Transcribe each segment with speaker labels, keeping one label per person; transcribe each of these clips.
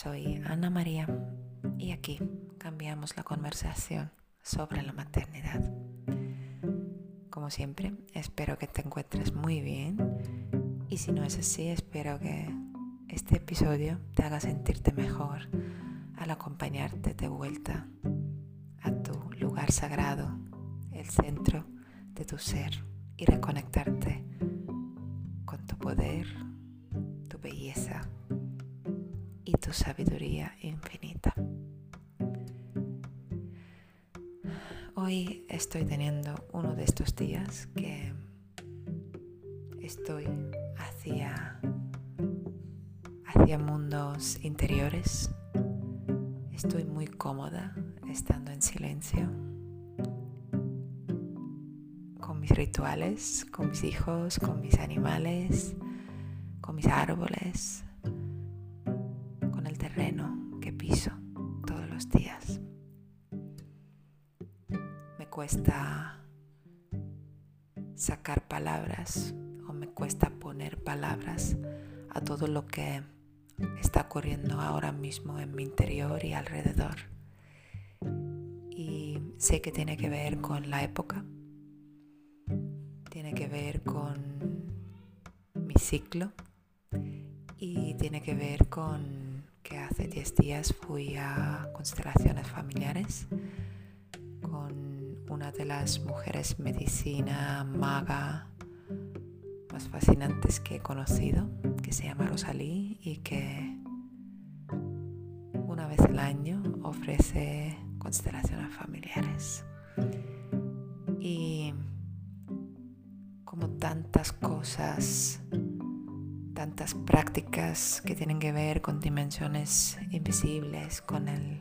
Speaker 1: Soy Ana María y aquí cambiamos la conversación sobre la maternidad. Como siempre, espero que te encuentres muy bien y si no es así, espero que este episodio te haga sentirte mejor al acompañarte de vuelta a tu lugar sagrado, el centro de tu ser y reconectarte con tu poder, tu belleza y tu sabiduría infinita. Hoy estoy teniendo uno de estos días que estoy hacia, hacia mundos interiores. Estoy muy cómoda estando en silencio con mis rituales, con mis hijos, con mis animales, con mis árboles, que piso todos los días. Me cuesta sacar palabras o me cuesta poner palabras a todo lo que está ocurriendo ahora mismo en mi interior y alrededor. Y sé que tiene que ver con la época, tiene que ver con mi ciclo y tiene que ver con que hace 10 días fui a constelaciones familiares con una de las mujeres medicina maga más fascinantes que he conocido, que se llama Rosalí y que una vez al año ofrece constelaciones familiares. Y como tantas cosas tantas prácticas que tienen que ver con dimensiones invisibles, con, el,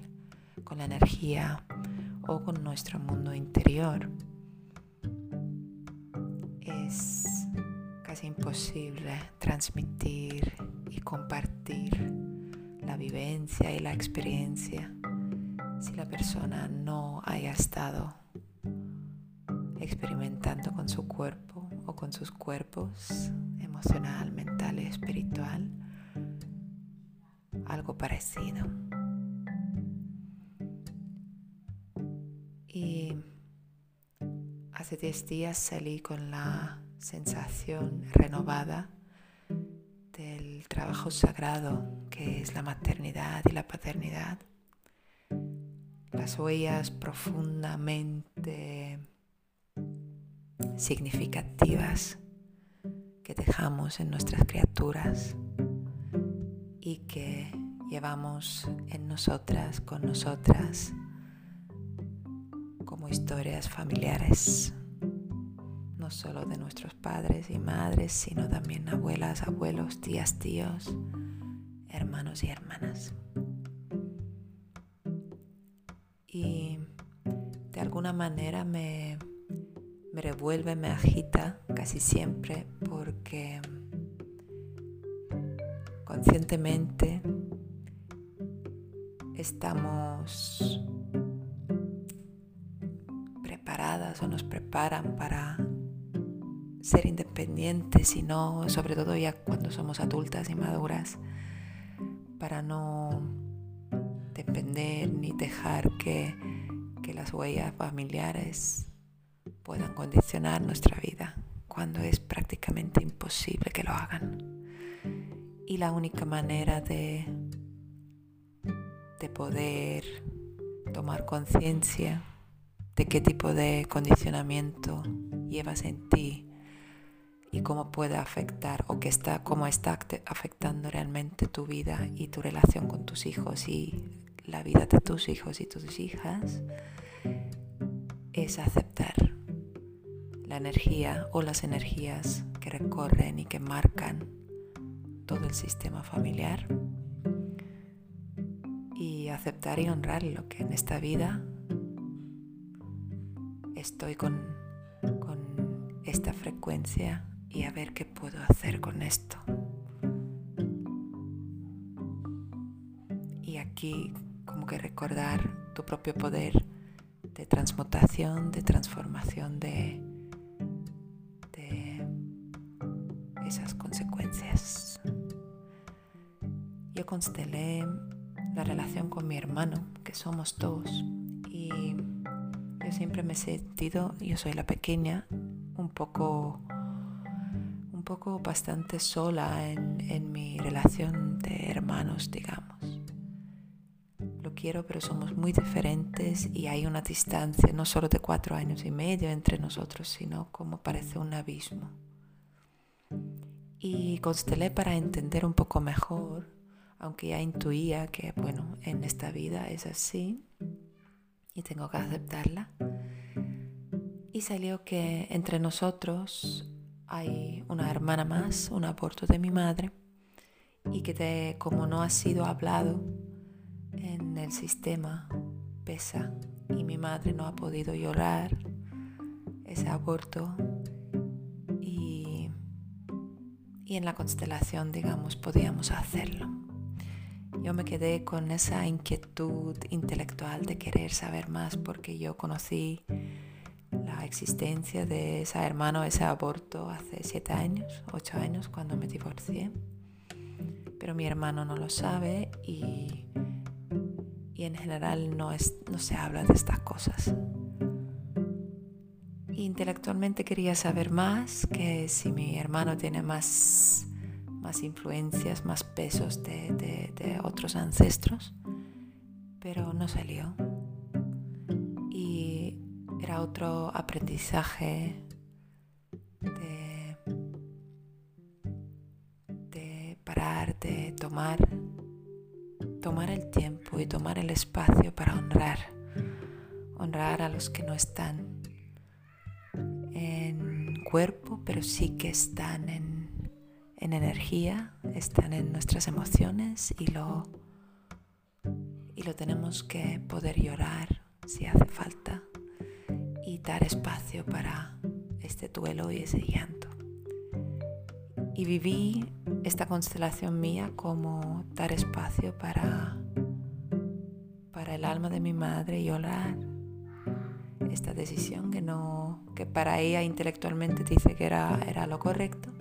Speaker 1: con la energía o con nuestro mundo interior. Es casi imposible transmitir y compartir la vivencia y la experiencia si la persona no haya estado experimentando con su cuerpo o con sus cuerpos emocional, mental y espiritual, algo parecido. Y hace 10 días salí con la sensación renovada del trabajo sagrado que es la maternidad y la paternidad. Las huellas profundamente significativas que dejamos en nuestras criaturas y que llevamos en nosotras, con nosotras, como historias familiares, no solo de nuestros padres y madres, sino también abuelas, abuelos, tías, tíos, hermanos y hermanas. Y de alguna manera me me revuelve, me agita casi siempre porque conscientemente estamos preparadas o nos preparan para ser independientes y no, sobre todo ya cuando somos adultas y maduras, para no depender ni dejar que, que las huellas familiares puedan condicionar nuestra vida cuando es prácticamente imposible que lo hagan. Y la única manera de, de poder tomar conciencia de qué tipo de condicionamiento llevas en ti y cómo puede afectar o que está, cómo está afectando realmente tu vida y tu relación con tus hijos y la vida de tus hijos y tus hijas, es aceptar energía o las energías que recorren y que marcan todo el sistema familiar y aceptar y honrar lo que en esta vida estoy con esta frecuencia y a ver qué puedo hacer con esto. Y aquí como que recordar tu propio poder de transmutación, de transformación, de constelé la relación con mi hermano, que somos dos. Y yo siempre me he sentido, yo soy la pequeña, un poco, un poco bastante sola en, en mi relación de hermanos, digamos. Lo quiero, pero somos muy diferentes y hay una distancia no solo de cuatro años y medio entre nosotros, sino como parece un abismo. Y constelé para entender un poco mejor aunque ya intuía que, bueno, en esta vida es así y tengo que aceptarla. Y salió que entre nosotros hay una hermana más, un aborto de mi madre, y que como no ha sido hablado en el sistema, pesa, y mi madre no ha podido llorar ese aborto y, y en la constelación, digamos, podíamos hacerlo yo me quedé con esa inquietud intelectual de querer saber más porque yo conocí la existencia de ese hermano, ese aborto hace siete años, ocho años cuando me divorcié. Pero mi hermano no lo sabe y, y en general no, es, no se habla de estas cosas. Intelectualmente quería saber más, que si mi hermano tiene más más influencias, más pesos de, otros ancestros, pero no salió. Y era otro aprendizaje de, de parar, de tomar, tomar el tiempo y tomar el espacio para honrar, honrar a los que no están en cuerpo, pero sí que están en en energía, están en nuestras emociones y lo, y lo tenemos que poder llorar si hace falta y dar espacio para este duelo y ese llanto. Y viví esta constelación mía como dar espacio para, para el alma de mi madre y llorar esta decisión que no que para ella intelectualmente dice que era, era lo correcto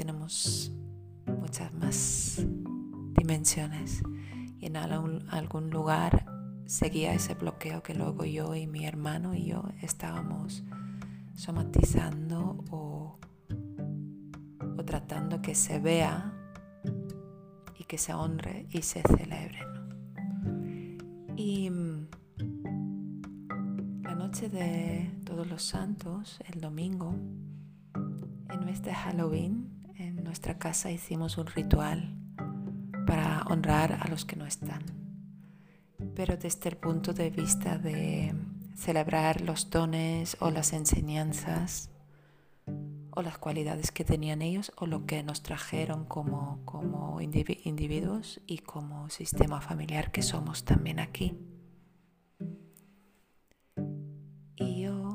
Speaker 1: tenemos muchas más dimensiones y en algún, lugar seguía ese bloqueo que luego yo y mi hermano y yo estábamos somatizando o, tratando que se vea y que se honre y se celebre. Y mm, la noche de todos los santos, el domingo, en de Halloween, en nuestra casa hicimos un ritual para honrar a los que no están, pero desde el punto de vista de celebrar los dones o las enseñanzas o las cualidades que tenían ellos o lo que nos trajeron como, como individuos y como sistema familiar que somos también aquí. Y yo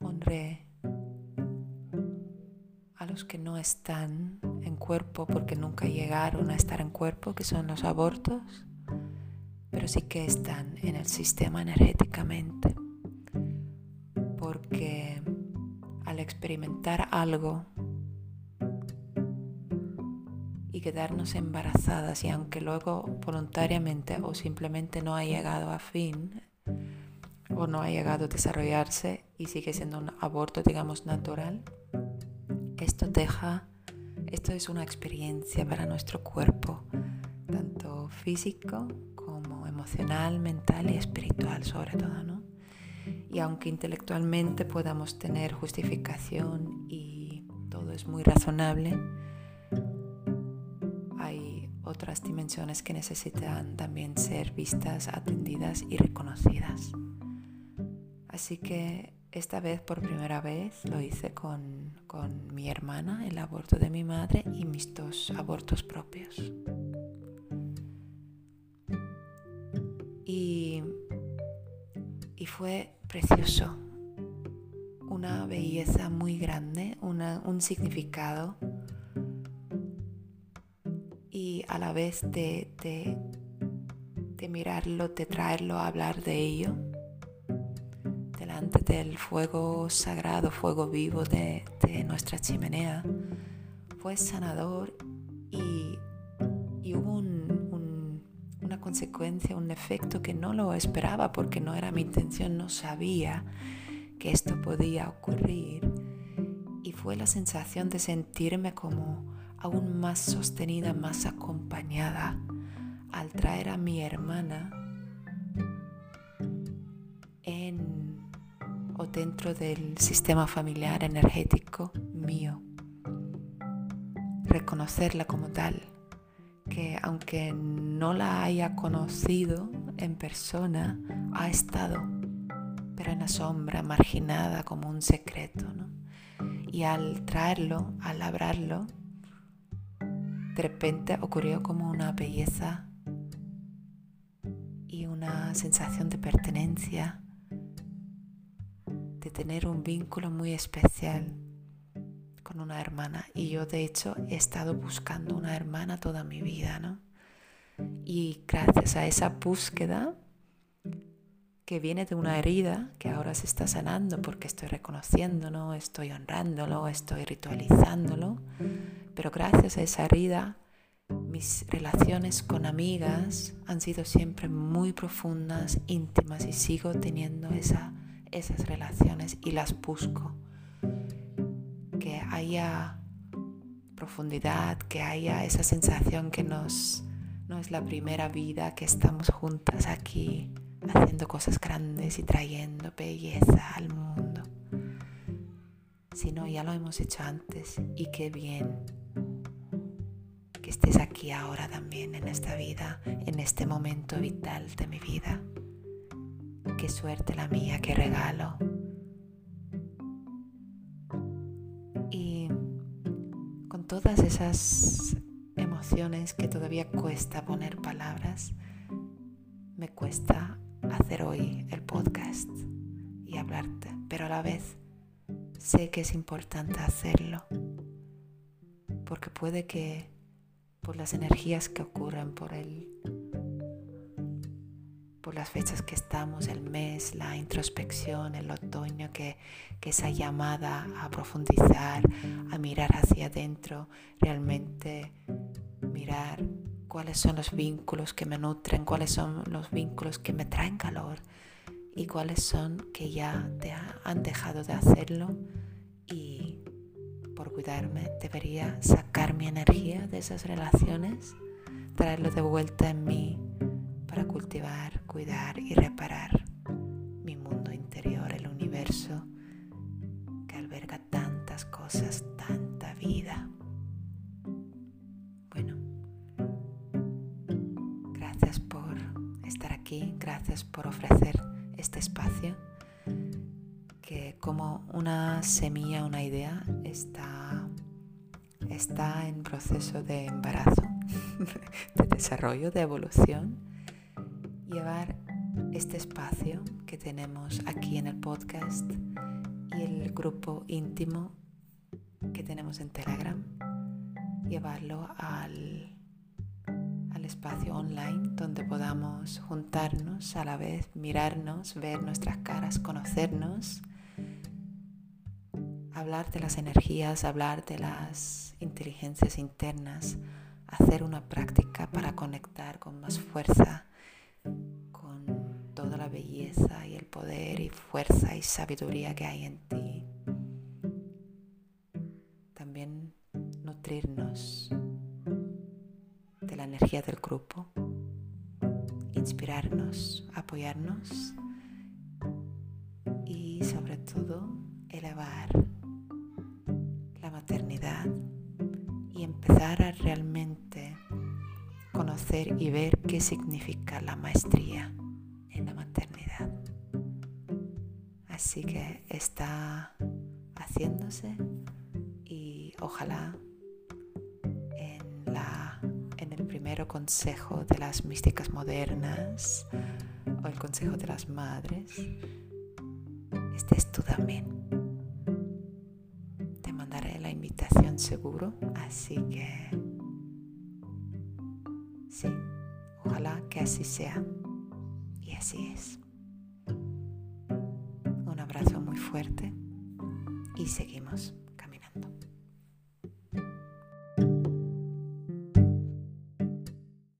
Speaker 1: honré que no están en cuerpo porque nunca llegaron a estar en cuerpo, que son los abortos, pero sí que están en el sistema energéticamente. Porque al experimentar algo y quedarnos embarazadas y aunque luego voluntariamente o simplemente no ha llegado a fin o no ha llegado a desarrollarse y sigue siendo un aborto digamos natural, esto deja, esto es una experiencia para nuestro cuerpo, tanto físico como emocional, mental y espiritual sobre todo, ¿no? Y aunque intelectualmente podamos tener justificación y todo es muy razonable, hay otras dimensiones que necesitan también ser vistas, atendidas y reconocidas. Así que esta vez por primera vez lo hice con, mi hermana, el aborto de mi madre y mis dos abortos propios. Y, fue precioso, una belleza muy grande, un significado y a la vez de, de mirarlo, de traerlo a hablar de ello del fuego sagrado, fuego vivo de, nuestra chimenea, fue sanador y, hubo una consecuencia, un efecto que no lo esperaba porque no era mi intención, no sabía que esto podía ocurrir. Y fue la sensación de sentirme como aún más sostenida, más acompañada al traer a mi hermana dentro del sistema familiar energético mío. Reconocerla como tal, que aunque no la haya conocido en persona, ha estado, pero en la sombra, marginada como un secreto. Y al traerlo, al labrarlo, de repente ocurrió como una belleza y una sensación de pertenencia, de tener un vínculo muy especial con una hermana. Y yo de hecho he estado buscando una hermana toda mi vida, ¿no? Y gracias a esa búsqueda que viene de una herida que ahora se está sanando porque estoy reconociéndolo, estoy honrándolo, estoy ritualizándolo, pero gracias a esa herida mis relaciones con amigas han sido siempre muy profundas, íntimas y sigo teniendo esa, esas relaciones y las busco. Que haya profundidad, que haya esa sensación que nos, no es la primera vida, que estamos juntas aquí haciendo cosas grandes y trayendo belleza al mundo. Si no, ya lo hemos hecho antes y qué bien que estés aquí ahora también en esta vida, en este momento vital de mi vida. Qué suerte la mía, qué regalo. Y con todas esas emociones que todavía cuesta poner palabras, me cuesta hacer hoy el podcast y hablarte, pero a la vez sé que es importante hacerlo, porque puede que por las energías que ocurren, por el por las fechas que estamos, el mes, la introspección, el otoño, que, que esa llamada a profundizar, a mirar hacia adentro, realmente mirar cuáles son los vínculos que me nutren, cuáles son los vínculos que me traen calor y cuáles son que ya te han dejado de hacerlo. Y por cuidarme debería sacar mi energía de esas relaciones, traerlo de vuelta en mí para cultivar, cuidar y reparar mi mundo interior, el universo que alberga tantas cosas, tanta vida. gracias por ofrecer este espacio que como una semilla, una idea, está, está en proceso de embarazo, de desarrollo, de evolución. Llevar este espacio que tenemos aquí en el podcast y el grupo íntimo que tenemos en Telegram, llevarlo al espacio online donde podamos juntarnos a la vez, mirarnos, ver nuestras caras, conocernos, hablar de las energías, hablar de las inteligencias internas, hacer una práctica para conectar con más fuerza la belleza y el poder y fuerza y sabiduría que hay en ti. También nutrirnos la energía del grupo, inspirarnos, apoyarnos y sobre todo elevar la maternidad y empezar a realmente conocer y ver qué significa la maestría en la maternidad. Así que está haciéndose y ojalá primero consejo de las místicas modernas o el consejo de las madres, este es tú también. Te mandaré la invitación seguro, así que sí, ojalá que así sea. Así es. Un abrazo muy fuerte y seguimos.